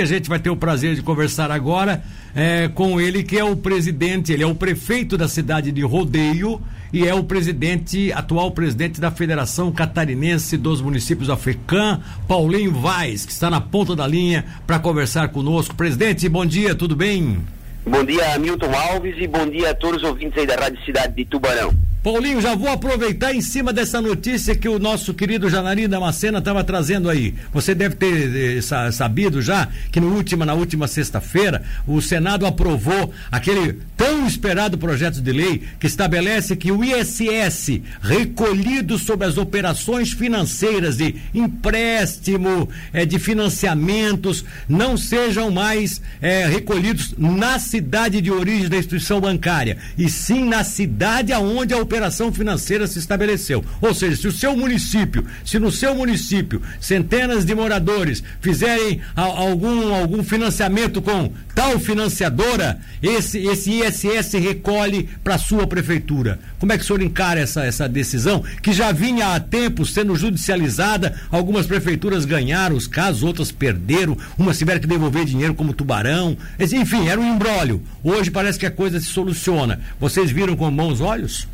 A gente vai ter o prazer de conversar agora é, com ele, que é o presidente, ele é o prefeito da cidade de Rodeio e é o presidente, atual presidente da Federação Catarinense dos Municípios African, Paulinho Vaz, que está na ponta da linha para conversar conosco. Presidente, bom dia, tudo bem? Bom dia, Milton Alves, e bom dia a todos os ouvintes aí da Rádio Cidade de Tubarão. Paulinho, já vou aproveitar em cima dessa notícia que o nosso querido Janarim Damascena estava trazendo aí. Você deve ter eh, sabido já que no na última sexta-feira o Senado aprovou aquele tão esperado projeto de lei que estabelece que o ISS recolhido sobre as operações financeiras de empréstimo, eh, de financiamentos, não sejam mais eh, recolhidos na cidade de origem da instituição bancária, e sim na cidade aonde a operação financeira se estabeleceu. Ou seja, se o seu município, se no seu município centenas de moradores fizerem a, algum, algum financiamento com tal financiadora, esse, esse ISS recolhe para sua prefeitura. Como é que o senhor encara essa, essa decisão que já vinha há tempo sendo judicializada? Algumas prefeituras ganharam os casos, outras perderam, umas tiveram que devolver dinheiro como Tubarão. Enfim, era um embrólio. Hoje parece que a coisa se soluciona. Vocês viram com bons olhos?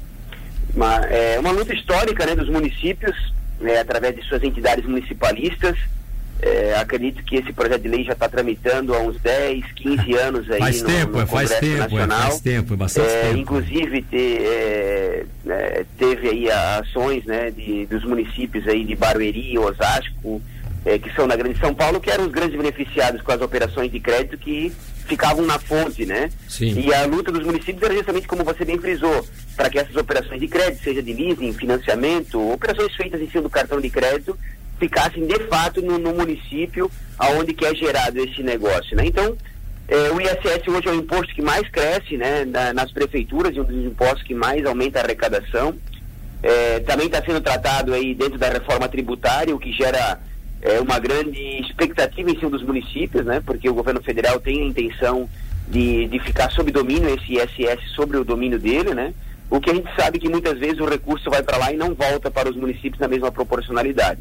Uma, é, uma luta histórica né, dos municípios, né, através de suas entidades municipalistas. É, acredito que esse projeto de lei já está tramitando há uns 10, 15 anos aí faz no, tempo, no é, faz Congresso tempo, é, Nacional. faz tempo, é bastante é, tempo. Inclusive te, é, é, teve aí ações né, de, dos municípios aí de Barueri Osasco, é, que são na Grande São Paulo, que eram os grandes beneficiados com as operações de crédito que ficavam na fonte, né? Sim. E a luta dos municípios era justamente como você bem frisou, para que essas operações de crédito, seja de leasing, financiamento, operações feitas em cima do cartão de crédito, ficassem de fato no, no município aonde que é gerado esse negócio, né? Então, é, o ISS hoje é o imposto que mais cresce, né, na, nas prefeituras e um dos impostos que mais aumenta a arrecadação. É, também está sendo tratado aí dentro da reforma tributária, o que gera é, uma grande expectativa em cima dos municípios, né? Porque o governo federal tem a intenção de, de ficar sob domínio, esse ISS sobre o domínio dele, né? O que a gente sabe que muitas vezes o recurso vai para lá e não volta para os municípios na mesma proporcionalidade.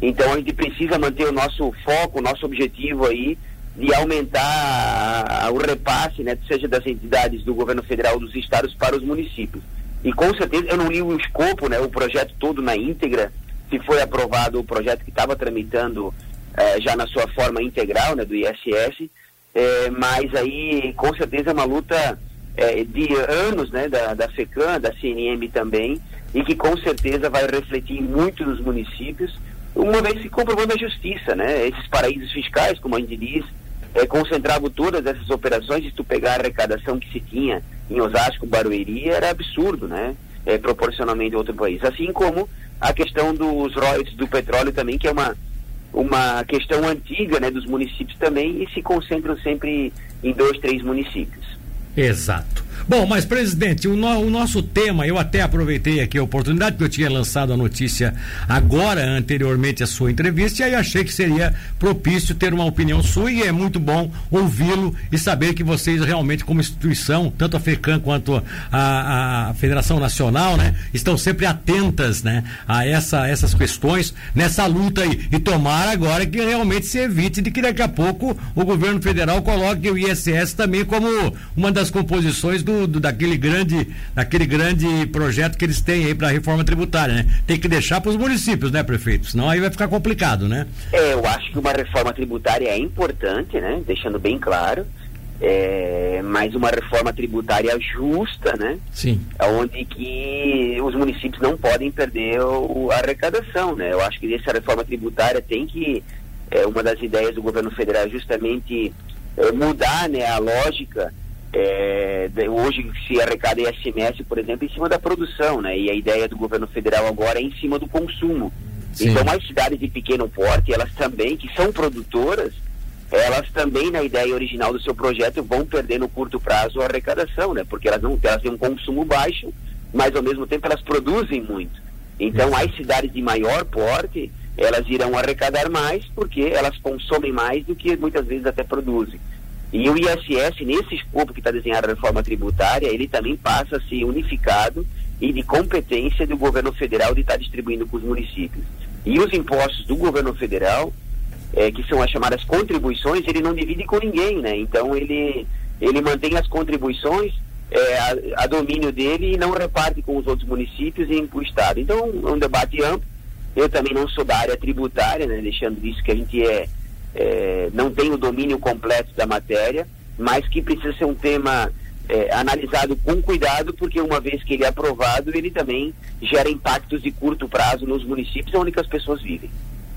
Então a gente precisa manter o nosso foco, o nosso objetivo aí de aumentar o repasse, né, seja das entidades do governo federal dos estados para os municípios. E com certeza eu não li o escopo, né, o projeto todo na íntegra, se foi aprovado o projeto que estava tramitando eh, já na sua forma integral, né, do ISS, eh, mas aí com certeza é uma luta eh, de anos, né, da, da FECAM, da CNM também, e que com certeza vai refletir muito nos municípios, uma vez se comprovando a justiça, né, esses paraísos fiscais, como a gente diz, é, concentravam todas essas operações, se tu pegar a arrecadação que se tinha em Osasco, Barueri, era absurdo, né, é, proporcionalmente a outro país, assim como a questão dos royalties do petróleo também, que é uma, uma questão antiga né, dos municípios também e se concentram sempre em dois, três municípios. Exato. Bom, mas presidente, o, no, o, nosso tema, eu até aproveitei aqui a oportunidade, porque eu tinha lançado a notícia agora, anteriormente à sua entrevista, e aí achei que seria propício ter uma opinião sua, e é muito bom ouvi-lo e saber que vocês realmente, como instituição, tanto a FECAM quanto a, a Federação Nacional, né, estão sempre atentas né, a essa, essas questões nessa luta aí. E tomar agora que realmente se evite de que daqui a pouco o governo federal coloque o ISS também como uma das composições do do, daquele grande daquele grande projeto que eles têm aí para a reforma tributária, né? Tem que deixar para os municípios, né, prefeito? Senão aí vai ficar complicado, né? É, eu acho que uma reforma tributária é importante, né? Deixando bem claro. É, mas uma reforma tributária justa, né? Sim. Onde que os municípios não podem perder o, a arrecadação, né? Eu acho que essa reforma tributária tem que é, uma das ideias do governo federal é justamente é, mudar, né, a lógica é, hoje se arrecada ISMS, por exemplo, em cima da produção, né? E a ideia do governo federal agora é em cima do consumo. Sim. Então as cidades de pequeno porte, elas também, que são produtoras, elas também, na ideia original do seu projeto, vão perder no curto prazo a arrecadação, né? Porque elas não elas têm um consumo baixo, mas ao mesmo tempo elas produzem muito. Então as cidades de maior porte, elas irão arrecadar mais porque elas consomem mais do que muitas vezes até produzem. E o ISS, nesse escopo que está desenhado a reforma tributária, ele também passa a ser unificado e de competência do governo federal de estar tá distribuindo com os municípios. E os impostos do governo federal, é, que são as chamadas contribuições, ele não divide com ninguém, né? Então ele, ele mantém as contribuições é, a, a, domínio dele e não reparte com os outros municípios e com o Estado. Então é um debate amplo. Eu também não sou da área tributária, né? Deixando isso que a gente é, é não tem o domínio completo da matéria, mas que precisa ser um tema é, analisado com cuidado, porque uma vez que ele é aprovado, ele também gera impactos de curto prazo nos municípios onde as pessoas vivem.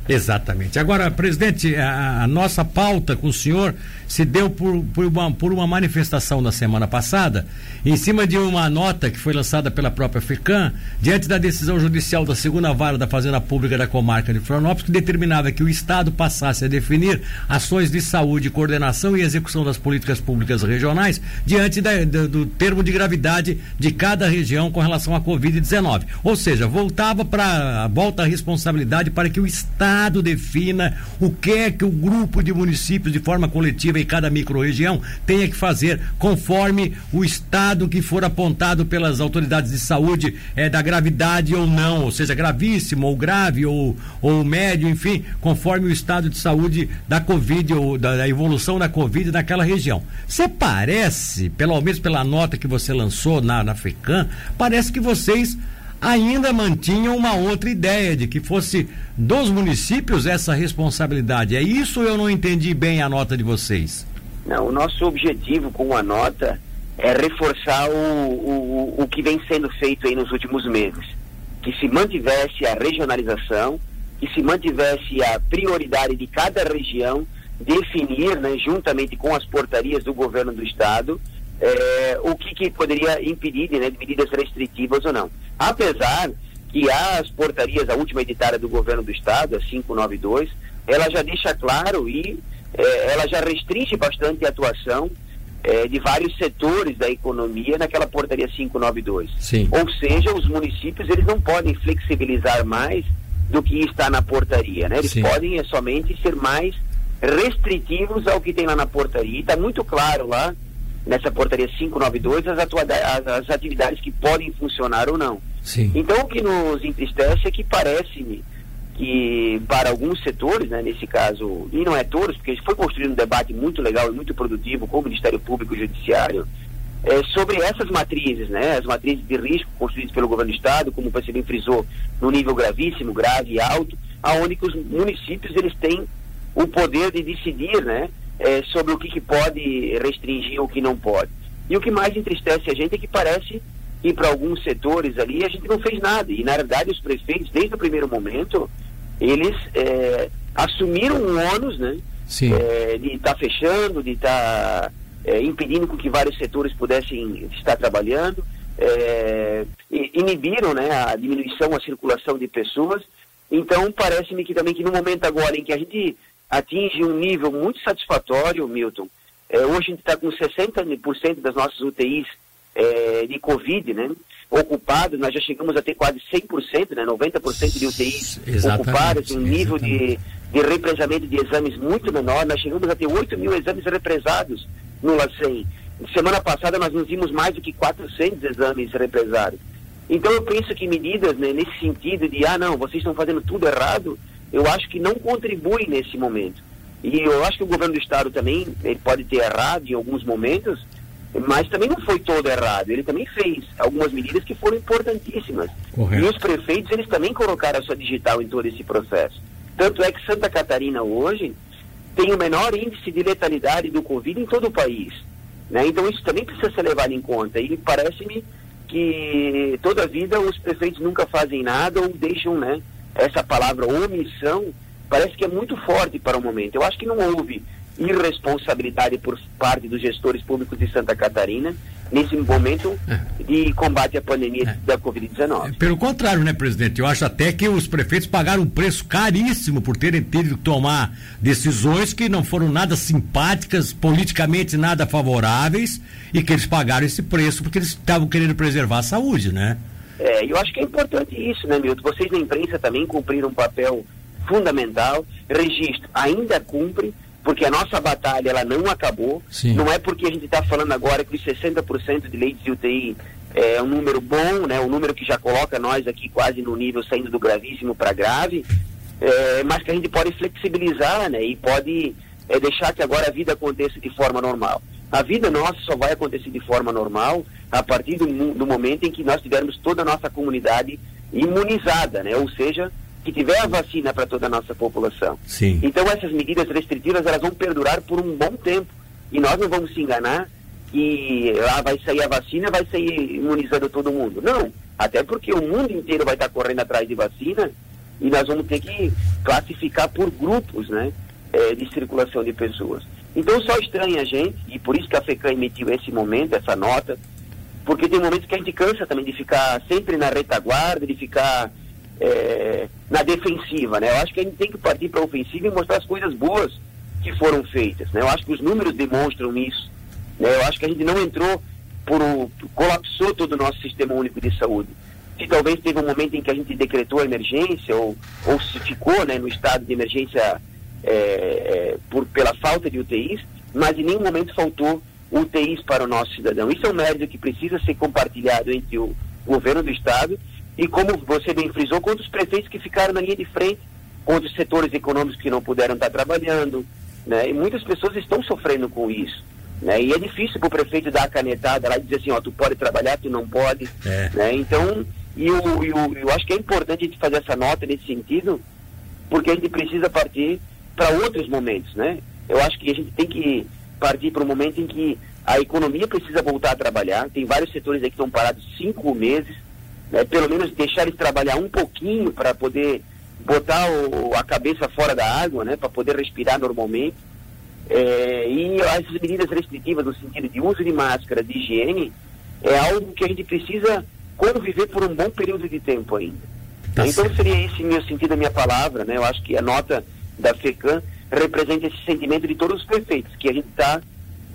Exatamente. Agora, presidente, a, a, nossa pauta com o senhor se deu por, por, uma, por uma manifestação na semana passada, em cima de uma nota que foi lançada pela própria FECAM, diante da decisão judicial da segunda vara da Fazenda Pública da Comarca de Florianópolis, que determinava que o Estado passasse a definir ações de saúde, coordenação e execução das políticas públicas regionais, diante da, do, do termo de gravidade de cada região com relação à Covid-19. Ou seja, voltava para volta a responsabilidade para que o Estado Estado defina o que é que o grupo de municípios, de forma coletiva em cada microrregião, tenha que fazer conforme o estado que for apontado pelas autoridades de saúde é da gravidade ou não, ou seja, gravíssimo ou grave ou, ou médio, enfim, conforme o estado de saúde da Covid ou da, da evolução da Covid naquela região. Você parece, pelo menos pela nota que você lançou na, na FECAM, parece que vocês ainda mantinham uma outra ideia de que fosse dos municípios essa responsabilidade. É isso eu não entendi bem a nota de vocês? Não, o nosso objetivo com a nota é reforçar o, o, o que vem sendo feito aí nos últimos meses. Que se mantivesse a regionalização, que se mantivesse a prioridade de cada região definir, né, juntamente com as portarias do governo do estado, é, o que, que, poderia impedir né, de medidas restritivas ou não. Apesar que as portarias, a última editada do governo do estado, a 592, ela já deixa claro e é, ela já restringe bastante a atuação é, de vários setores da economia naquela portaria 592. Sim. Ou seja, os municípios eles não podem flexibilizar mais do que está na portaria, né? Eles Sim. podem é, somente ser mais restritivos ao que tem lá na portaria. Está muito claro lá nessa portaria 592 as, as, as atividades que podem funcionar ou não. Sim. Então, o que nos entristece é que parece-me que para alguns setores, né, nesse caso, e não é todos, porque foi construído um debate muito legal e muito produtivo com o Ministério Público e o Judiciário, é, sobre essas matrizes, né, as matrizes de risco construídas pelo governo do Estado, como você bem frisou, no nível gravíssimo, grave e alto, aonde que os municípios eles têm o poder de decidir, né, é, sobre o que, que pode restringir ou o que não pode. E o que mais entristece a gente é que parece que para alguns setores ali a gente não fez nada. E na verdade os prefeitos, desde o primeiro momento, eles é, assumiram um ônus, né? É, de estar tá fechando, de estar tá, é, impedindo que vários setores pudessem estar trabalhando, é, inibiram né, a diminuição, a circulação de pessoas. Então parece-me que também que no momento agora em que a gente atinge um nível muito satisfatório, Milton. É, hoje a gente está com 60% das nossas UTIs é, de Covid, né? Ocupadas, nós já chegamos a ter quase 100%, né? 90% de UTIs exatamente, ocupadas, um nível de, de represamento de exames muito menor. Nós chegamos a ter 8 mil exames represados no LACEN. Semana passada nós nos vimos mais do que 400 exames represados. Então eu penso que medidas né, nesse sentido de, ah não, vocês estão fazendo tudo errado, eu acho que não contribui nesse momento. E eu acho que o governo do estado também, ele pode ter errado em alguns momentos, mas também não foi todo errado. Ele também fez algumas medidas que foram importantíssimas. Correto. E os prefeitos, eles também colocaram a sua digital em todo esse processo. Tanto é que Santa Catarina hoje tem o menor índice de letalidade do Covid em todo o país. Né? Então isso também precisa ser levado em conta. E parece-me que toda a vida os prefeitos nunca fazem nada ou deixam, né? essa palavra omissão parece que é muito forte para o momento. Eu acho que não houve irresponsabilidade por parte dos gestores públicos de Santa Catarina nesse momento é. de combate à pandemia é. da Covid-19. É, pelo contrário, né, presidente? Eu acho até que os prefeitos pagaram um preço caríssimo por terem tido que tomar decisões que não foram nada simpáticas, politicamente nada favoráveis, e que eles pagaram esse preço porque eles estavam querendo preservar a saúde, né? É, eu acho que é importante isso, né, Milton? Vocês na imprensa também cumpriram um papel fundamental. Registro ainda cumpre, porque a nossa batalha ela não acabou. Sim. Não é porque a gente está falando agora que os 60% de leitos de UTI é um número bom, né, um número que já coloca nós aqui quase no nível saindo do gravíssimo para grave, é, mas que a gente pode flexibilizar, né? E pode é, deixar que agora a vida aconteça de forma normal. A vida nossa só vai acontecer de forma normal a partir do, do momento em que nós tivermos toda a nossa comunidade imunizada, né? Ou seja, que tiver a vacina para toda a nossa população. Sim. Então essas medidas restritivas elas vão perdurar por um bom tempo e nós não vamos se enganar que ah, vai sair a vacina, vai sair imunizando todo mundo. Não, até porque o mundo inteiro vai estar correndo atrás de vacina e nós vamos ter que classificar por grupos, né, é, de circulação de pessoas. Então só estranha a gente e por isso que a FECAM emitiu esse momento, essa nota, porque tem momentos que a gente cansa também de ficar sempre na retaguarda, de ficar é, na defensiva, né? Eu acho que a gente tem que partir para a ofensiva e mostrar as coisas boas que foram feitas, né? Eu acho que os números demonstram isso. Né? Eu acho que a gente não entrou por um, colapsou todo o nosso sistema único de saúde. Se talvez teve um momento em que a gente decretou a emergência ou, ou se ficou né, no estado de emergência é, é, por, pela falta de UTIs, mas em nenhum momento faltou UTIs para o nosso cidadão. Isso é um mérito que precisa ser compartilhado entre o governo do estado e, como você bem frisou, com os prefeitos que ficaram na linha de frente, com os setores econômicos que não puderam estar trabalhando. Né? E muitas pessoas estão sofrendo com isso. Né? E é difícil para o prefeito dar a canetada lá e dizer assim, ó, tu pode trabalhar, tu não pode. É. Né? Então, e eu, eu, eu acho que é importante a gente fazer essa nota nesse sentido, porque a gente precisa partir para outros momentos, né? Eu acho que a gente tem que partir para um momento em que a economia precisa voltar a trabalhar. Tem vários setores aí que estão parados cinco meses, né? pelo menos deixar eles trabalhar um pouquinho para poder botar o, a cabeça fora da água, né? Para poder respirar normalmente. É, e essas medidas restritivas no sentido de uso de máscara, de higiene, é algo que a gente precisa conviver por um bom período de tempo ainda. Tá então certo. seria esse meu sentido, a minha palavra, né? Eu acho que a nota da FECAM representa esse sentimento de todos os prefeitos, que a gente está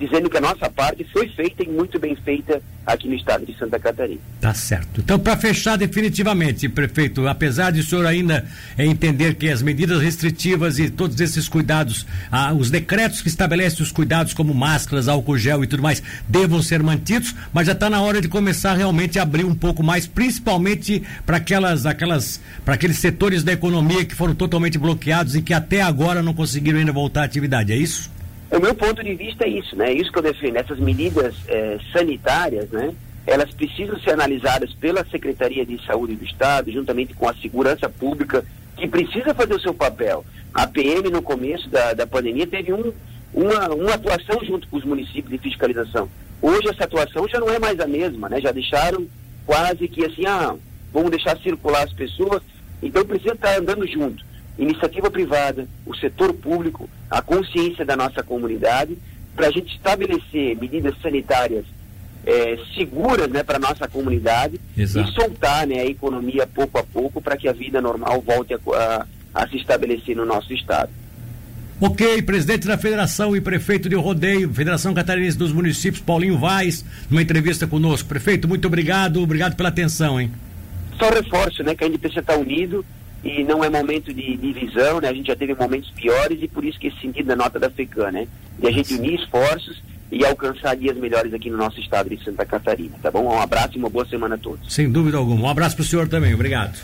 dizendo que a nossa parte foi feita e muito bem feita aqui no estado de Santa Catarina. Tá certo. Então, para fechar definitivamente, prefeito, apesar de o senhor ainda é, entender que as medidas restritivas e todos esses cuidados, ah, os decretos que estabelecem os cuidados como máscaras, álcool gel e tudo mais, devam ser mantidos, mas já está na hora de começar realmente a abrir um pouco mais, principalmente para aquelas, aquelas, para aqueles setores da economia que foram totalmente bloqueados e que até agora não conseguiram ainda voltar à atividade. É isso? O meu ponto de vista é isso, né? É isso que eu defendo. Essas medidas é, sanitárias, né? Elas precisam ser analisadas pela Secretaria de Saúde do Estado, juntamente com a Segurança Pública, que precisa fazer o seu papel. A PM, no começo da, da pandemia, teve um, uma, uma atuação junto com os municípios de fiscalização. Hoje essa atuação já não é mais a mesma, né? Já deixaram quase que assim, ah, vamos deixar circular as pessoas. Então precisa estar andando junto iniciativa privada, o setor público, a consciência da nossa comunidade, para a gente estabelecer medidas sanitárias é, seguras né, para a nossa comunidade Exato. e soltar né, a economia pouco a pouco para que a vida normal volte a, a, a, se estabelecer no nosso estado. Ok, presidente da federação e prefeito de Rodeio, Federação Catarinense dos Municípios, Paulinho Vaz, numa entrevista conosco. Prefeito, muito obrigado, obrigado pela atenção, hein? Só reforço, né, que a gente precisa estar unido e não é momento de divisão, né? A gente já teve momentos piores e por isso que esse sentido da nota da FECAM, né? E a gente unir esforços e alcançar dias melhores aqui no nosso estado de Santa Catarina, tá bom? Um abraço e uma boa semana a todos. Sem dúvida alguma. Um abraço para o senhor também, obrigado.